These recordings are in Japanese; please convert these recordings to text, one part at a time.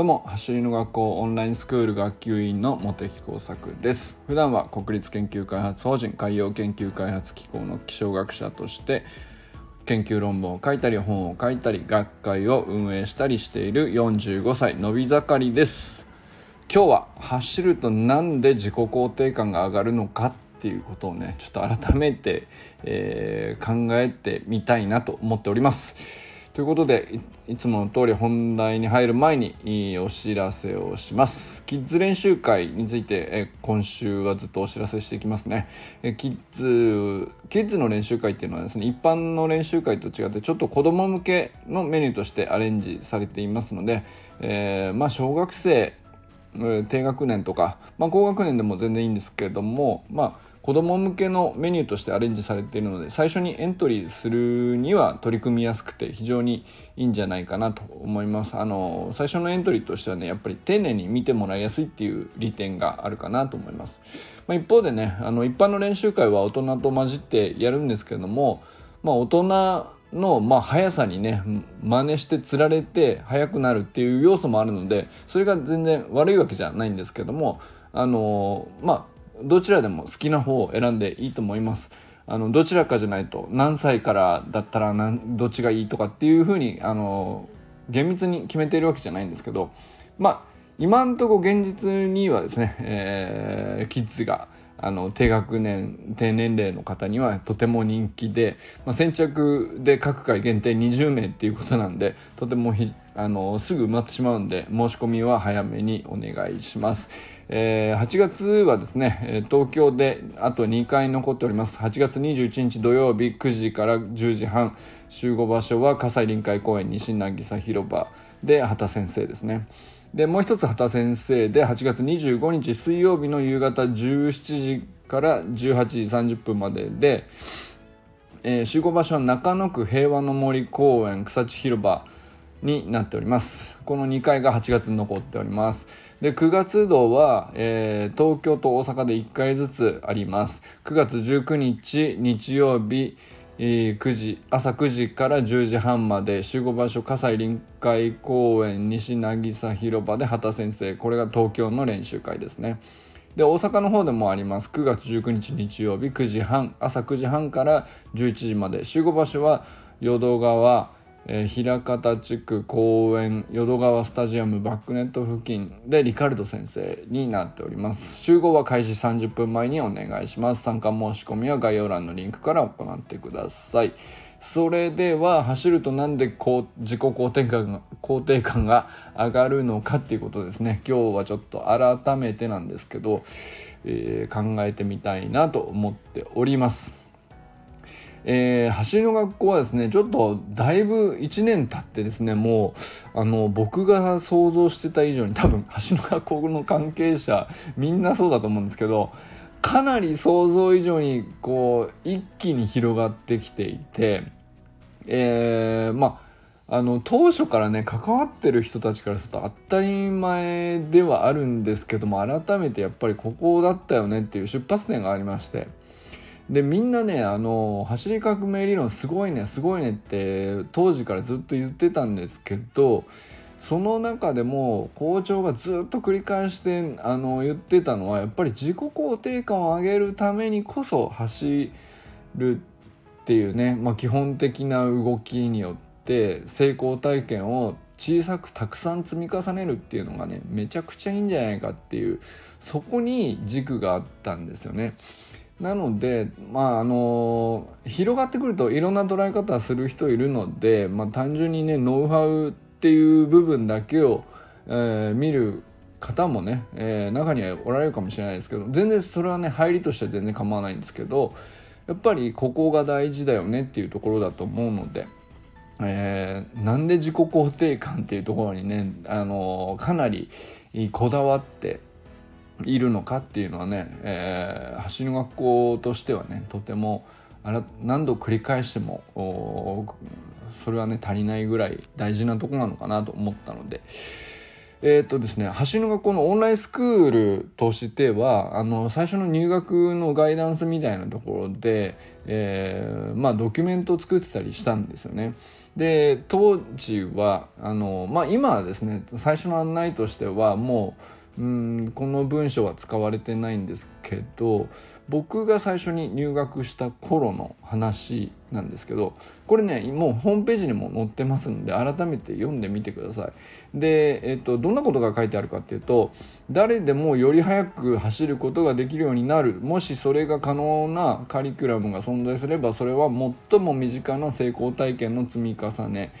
どうも走りの学校オンラインスクール学級委員の茂木耕作です。普段は国立研究開発法人海洋研究開発機構の気象学者として研究論文を書いたり本を書いたり学会を運営したりしている45歳のび盛りです。今日は走るとなんで自己肯定感が上がるのかっていうことをねちょっと改めて、えー、考えてみたいなと思っております。ということでいつもの通り本題に入る前にお知らせをします。キッズ練習会についてえ今週はずっとお知らせしていきますね。えキッズキッズの練習会っていうのはですね一般の練習会と違ってちょっと子供向けのメニューとしてアレンジされていますので、えー、まあ小学生低学年とか、まあ、高学年でも全然いいんですけれどもまあ子供向けのメニューとしてアレンジされているので最初にエントリーするには取り組みやすくて非常にいいんじゃないかなと思います。あの最初のエントリーとしてはねやっぱり丁寧に見てもらいやすいっていう利点があるかなと思います、まあ、一方でねあの一般の練習会は大人と混じってやるんですけども、まあ、大人の、まあ、速さにね真似してつられて速くなるっていう要素もあるのでそれが全然悪いわけじゃないんですけどもあのまあどちらでも好きな方を選んでいいと思います。あのどちらかじゃないと何歳からだったらどっちがいいとかっていうふうにあの厳密に決めているわけじゃないんですけどまあ今んとこ現実にはですね、えー、キッズがあの低学年低年齢の方にはとても人気で、まあ、先着で各回限定20名っていうことなんでとてもあのすぐ埋まってしまうんで申し込みは早めにお願いします。えー、8月はですね、東京であと2回残っております。8月21日土曜日9時から10時半、集合場所は葛西臨海公園西渚広場で畑先生ですね。で、もう一つ畑先生で8月25日水曜日の夕方17時から18時30分までで、えー、集合場所は中野区平和の森公園草地広場になっております。この2回が8月に残っております。で、9月度は、えー、東京と大阪で1回ずつあります。9月19日日曜日、9時、朝9時から10時半まで集合場所葛西臨海公園西渚広場で畑先生。これが東京の練習会ですね。で、大阪の方でもあります。9月19日日曜日9時半、朝9時半から11時まで。集合場所は淀川、え、枚方地区公園淀川スタジアムバックネット付近でリカルド先生になっております。集合は開始30分前にお願いします。参加申し込みは概要欄のリンクから行ってください。それでは走るとなんでこう自己肯定感が肯定感が上がるのかっていうことですね。今日はちょっと改めてなんですけど、えー、考えてみたいなと思っております。えー、走りの学校はですねちょっとだいぶ1年経ってですねもうあの僕が想像してた以上に多分走りの学校の関係者みんなそうだと思うんですけどかなり想像以上にこう一気に広がってきていて、えー、まああの当初からね関わってる人たちからすると当たり前ではあるんですけども改めてやっぱりここだったよねっていう出発点がありまして。でみんなねあの走り革命理論すごいねすごいねって当時からずっと言ってたんですけどその中でも校長がずっと繰り返してあの言ってたのはやっぱり自己肯定感を上げるためにこそ走るっていうね、まあ、基本的な動きによって成功体験を小さくたくさん積み重ねるっていうのがねめちゃくちゃいいんじゃないかっていうそこに軸があったんですよね。なので、まああの広がってくるといろんな捉え方する人いるので、まあ、単純にねノウハウっていう部分だけを、えー、見る方もね、えー、中にはおられるかもしれないですけど全然それはね入りとしては全然構わないんですけどやっぱりここが大事だよねっていうところだと思うので。えー、なんで自己肯定感っていうところにね、あのかなりこだわっているのかっていうのはね、えー、走りの学校としてはねとても何度繰り返してもそれはね足りないぐらい大事なとこなのかなと思ったので、えっ、ー、とですね、橋の学校のオンラインスクールとしては、あの、最初の入学のガイダンスみたいなところで、えー、まあ、ドキュメントを作ってたりしたんですよね。で、当時は、あの、まあ、今はですね、最初の案内としては、もう、うんこの文章は使われてないんですけど僕が最初に入学した頃の話なんですけどこれねもうホームページにも載ってますんで改めて読んでみてください。で、えっと、どんなことが書いてあるかっていうと誰でもより速く走ることができるようになる。もしそれが可能なカリキュラムが存在すればそれは最も身近な成功体験の積み重ね。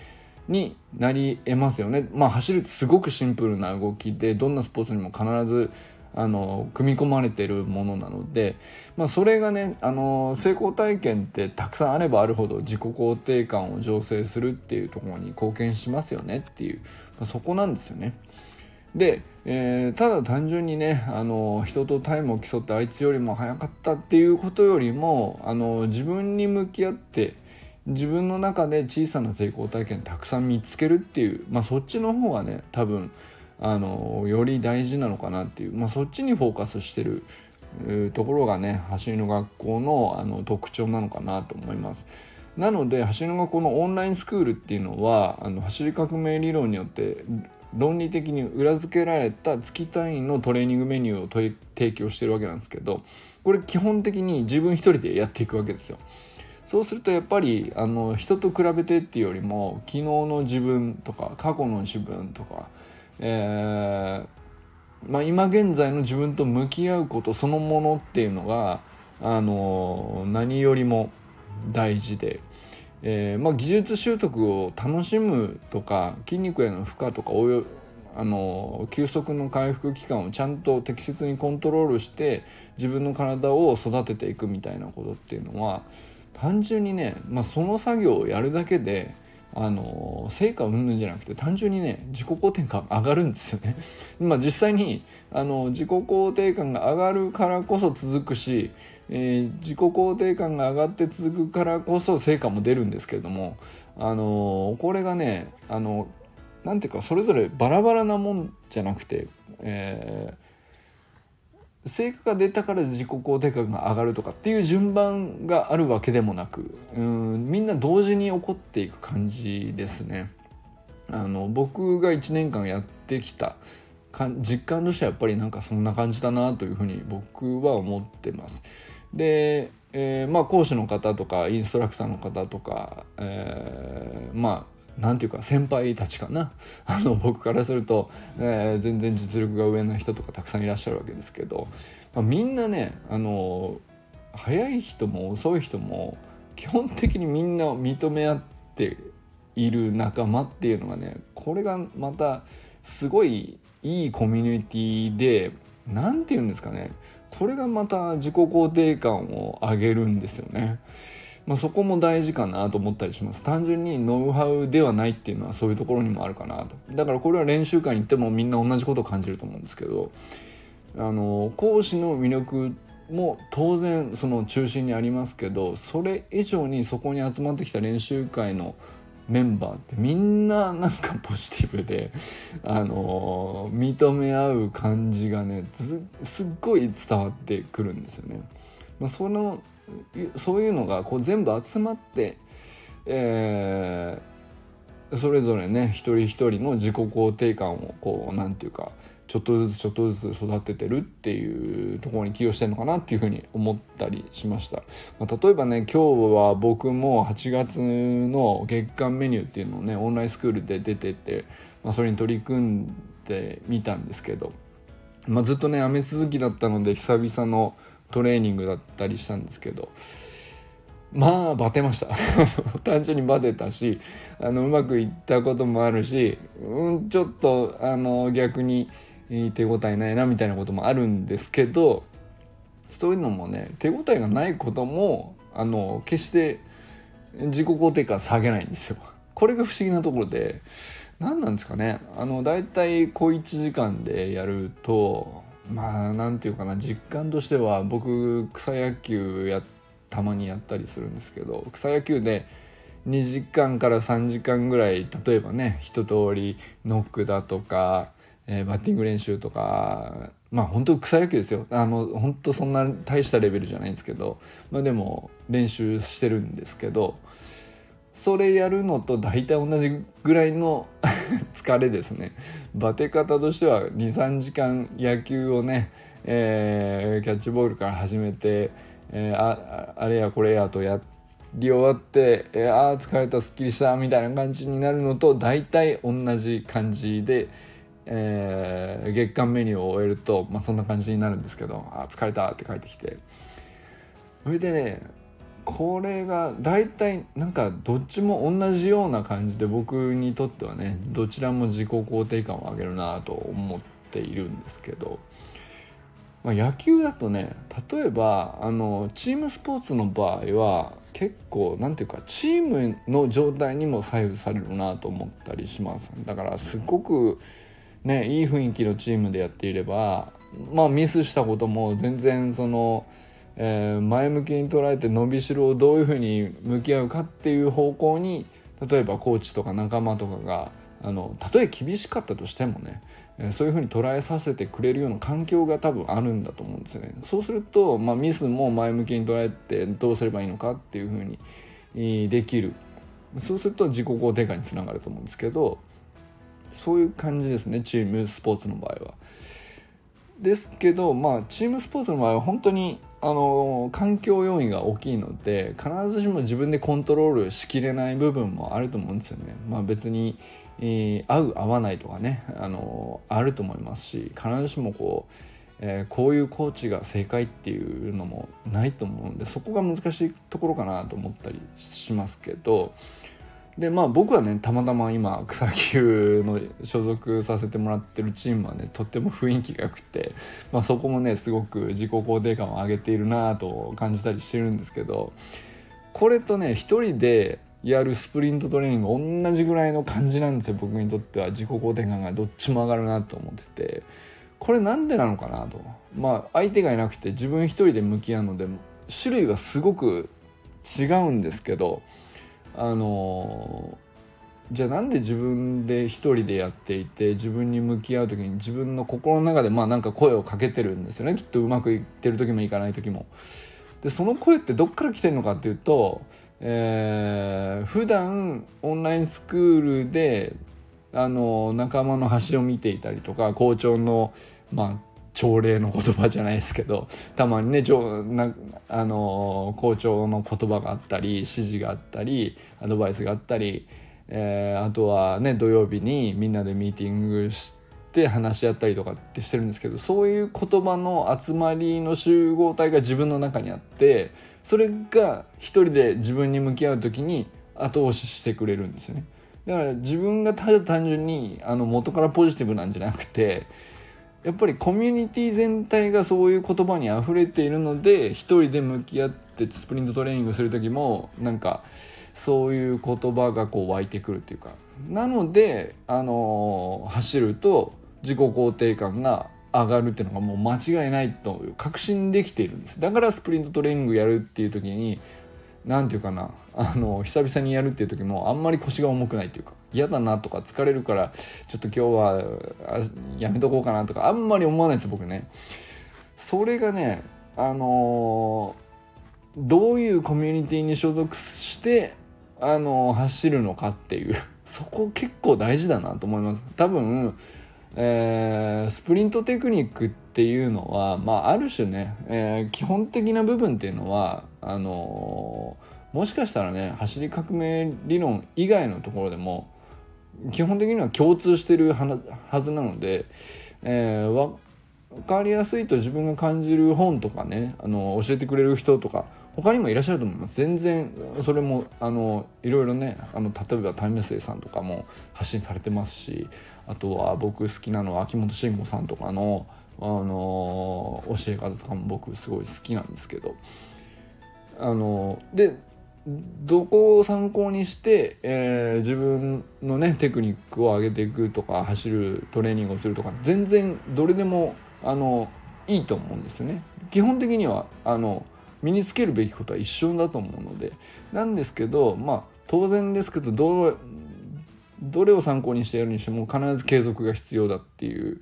になり得ますよね。まあ走るってすごくシンプルな動きでどんなスポーツにも必ずあの組み込まれてるものなので、まあ、それがねあの成功体験ってたくさんあればあるほど自己肯定感を醸成するっていうところに貢献しますよねっていう、まあ、そこなんですよね。で、えー、ただ単純にねあの人とタイムを競ってあいつよりも速かったっていうことよりもあの自分に向き合って自分の中で小さな成功体験たくさん見つけるっていう、まあ、そっちの方がね多分あのより大事なのかなっていう、まあ、そっちにフォーカスしてるところがね走りの学校のあの特徴なのかなと思います。なので走りの学校のオンラインスクールっていうのはあの走り革命理論によって論理的に裏付けられた月単位のトレーニングメニューを提供してるわけなんですけどこれ基本的に自分一人でやっていくわけですよ。そうするとやっぱりあの人と比べてっていうよりも昨日の自分とか過去の自分とか、えーまあ、今現在の自分と向き合うことそのものっていうのがあの何よりも大事で、えーまあ、技術習得を楽しむとか筋肉への負荷とかあの休息の回復期間をちゃんと適切にコントロールして自分の体を育てていくみたいなことっていうのは単純にね、まあ、その作業をやるだけであの成果云々じゃなくて単純にね自己肯定感上がるんですよね。まあ実際にあの自己肯定感が上がるからこそ続くし、えー、自己肯定感が上がって続くからこそ成果も出るんですけれどもあのこれがねあのなんていうかそれぞれバラバラなもんじゃなくて、えー成果が出たから自己肯定感が上がるとかっていう順番があるわけでもなくうんみんな同時に起こっていく感じですね。あの僕が1年間やってきた実感としてはやっぱりなんかそんな感じだなというふうに僕は思ってます。で、えー、まあ講師の方とかインストラクターの方とか、えー、まあ何て言うか先輩たちかなあの僕からすると、えー、全然実力が上の人とかたくさんいらっしゃるわけですけど、まあ、みんなねあの早い人も遅い人も基本的にみんな認め合っている仲間っていうのがねこれがまたすごいいいコミュニティで何て言うんですかねこれがまた自己肯定感を上げるんですよね。まあ、そこも大事かなと思ったりします。単純にノウハウではないっていうのはそういうところにもあるかなと。だからこれは練習会に行ってもみんな同じことを感じると思うんですけどあの講師の魅力も当然その中心にありますけどそれ以上にそこに集まってきた練習会のメンバーってみんななんかポジティブであの認め合う感じがねすっごい伝わってくるんですよね。まあ、そのそういうのがこう全部集まって、えー、それぞれね一人一人の自己肯定感をこう何て言うかちょっとずつちょっとずつ育ててるっていうところに寄与してるのかなっていうふうに思ったりしました、まあ、例えばね今日は僕も8月の月間メニューっていうのをねオンラインスクールで出てて、まあ、それに取り組んでみたんですけど、まあ、ずっとね雨続きだったので久々のトレーニングだったりしたんですけどまあバテました。単純にバテたしあのうまくいったこともあるし、うん、ちょっとあの逆に手応えないなみたいなこともあるんですけどそういうのもね手応えがないこともあの決して自己肯定感下げないんですよ。これが不思議なところで何なんですかねあのだいたい小1時間でやるとまあなんていうかな実感としては僕草野球やたまにやったりするんですけど草野球で2時間から3時間ぐらい例えばね一通りノックだとか、えー、バッティング練習とかまあ本当草野球ですよあの本当そんな大したレベルじゃないんですけど、まあ、でも練習してるんですけどそれやるのと大体同じぐらいの 疲れですねバテ方としては23時間野球をね、えー、キャッチボールから始めて、えー、ああれやこれやとやり終わって、えー、ああ疲れたすっきりしたみたいな感じになるのと大体同じ感じで。えー、月間メニューを終えると、まあ、そんな感じになるんですけど「あ疲れた」って帰ってきて。それでねこれが大体なんかどっちも同じような感じで僕にとってはねどちらも自己肯定感を上げるなと思っているんですけど、まあ、野球だとね例えばあのチームスポーツの場合は結構なんていうかチームの状態にも左右されるなと思ったりします。だからすごくねいい雰囲気のチームでやっていればまあミスしたことも全然その、えー、前向きに捉えて伸びしろをどういうふうに向き合うかっていう方向に例えばコーチとか仲間とかがあのたとえ厳しかったとしてもね、えー、そういうふうに捉えさせてくれるような環境が多分あるんだと思うんですよね。そうすると、まあ、ミスも前向きに捉えてどうすればいいのかっていうふうにできるそうすると自己肯定感につながると思うんですけどそういう感じですねチームスポーツの場合は。ですけどまあチームスポーツの場合は本当にあの環境要因が大きいので必ずしも自分でコントロールしきれない部分もあると思うんですよね。まあ、別に、えー、合う合わないとかねあのあると思いますし必ずしもこう、えー、こういうコーチが正解っていうのもないと思うんでそこが難しいところかなと思ったりしますけど。でまあ僕はねたまたま今草野球の所属させてもらってるチームはねとっても雰囲気が良くて、まあ、そこもねすごく自己肯定感を上げているなと感じたりしてるんですけどこれとね一人でやるスプリントトレーニング同じぐらいの感じなんですよ僕にとっては。自己肯定感がどっちも上がるなと思ってて。これなんでなのかなと。まあ相手がいなくて自分一人で向き合うので種類はすごく違うんですけどあのじゃあなんで自分で一人でやっていて自分に向き合う時に自分の心の中でまあなんか声をかけてるんですよねきっとうまくいってる時もいかない時も。でその声ってどっから来てるのかっていうと、えー、普段オンラインスクールであの仲間の端を見ていたりとか校長のまあ朝礼の言葉じゃないですけどたまにねなあの校長の言葉があったり指示があったりアドバイスがあったり、えー、あとはね土曜日にみんなでミーティングして話し合ったりとかってしてるんですけどそういう言葉の集まりの集合体が自分の中にあってそれが一人で自分に向き合う時に後押ししてくれるんですよね。だから自分がただ単純にあの元からポジティブなんじゃなくてやっぱりコミュニティ全体がそういう言葉にあふれているので一人で向き合ってスプリントトレーニングする時もなんかそういう言葉がこう湧いてくるっていうか。なのであの走ると自己肯定感が上がるっていうのがもう間違いないと確信できているんです。だからスプリントトレーニングやるっていう時に何て言うかなあの久々にやるっていう時もあんまり腰が重くないっていうか嫌だなとか疲れるからちょっと今日はやめとこうかなとかあんまり思わないです僕ね。それがねあのどういうコミュニティに所属してあの走るのかっていう そこ結構大事だなと思います多分、えー、スプリントテクニックっていうのは、まあ、ある種ね、えー、基本的な部分っていうのはあのもしかしたらね走り革命理論以外のところでも基本的には共通してるはずなので、えー、分かりやすいと自分が感じる本とかねあの教えてくれる人とか他にもいらっしゃると思います。全然それもあのいろいろねあの例えばタイムセイさんとかも発信されてますしあとは僕好きなのは秋元慎吾さんとかのあの教え方とかも僕すごい好きなんですけどあのでどこを参考にして、えー、自分のねテクニックを上げていくとか走るトレーニングをするとか全然どれでもあのいいと思うんですよね。基本的にはあの身につけるべきことは一緒だと思うのでなんですけどまあ当然ですけどどどれを参考にしてやるにしても必ず継続が必要だっていう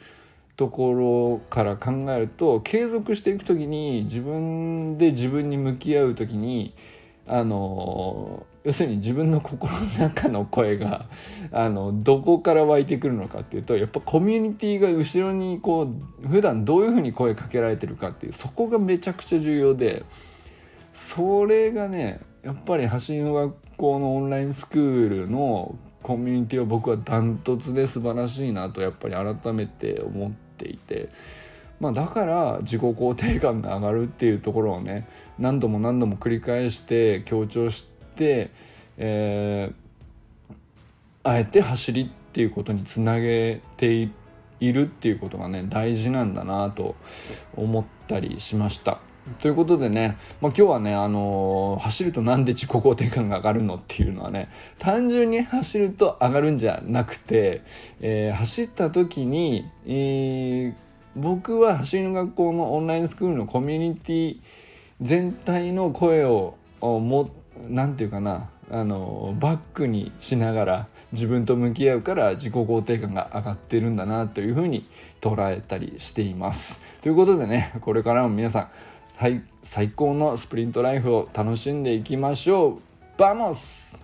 ところから考えると継続していく時に自分で自分に向き合う時にあの要するに自分の心の中の声が あのどこから湧いてくるのかっていうとやっぱコミュニティが後ろにこう普段どういうふうに声かけられてるかっていうそこがめちゃくちゃ重要でそれがねやっぱり走りの学校のオンラインスクールのコミュニティは僕はダントツで素晴らしいなとやっぱり改めて思っていて。まあ、だから自己肯定感が上がるっていうところをね何度も何度も繰り返して強調して、えー、あえて走りっていうことにつなげているっていうことがね大事なんだなと思ったりしました。ということでね、まあ、今日はね、あのー、走るとなんで自己肯定感が上がるのっていうのはね単純に走ると上がるんじゃなくて、えー、走った時に、えー、僕は走りの学校のオンラインスクールのコミュニティ全体の声をもなんていうかなあのバックにしながら自分と向き合うから自己肯定感が上がってるんだなというふうに捉えたりしています。ということでねこれからも皆さん最最高のスプリントライフを楽しんでいきましょう vamos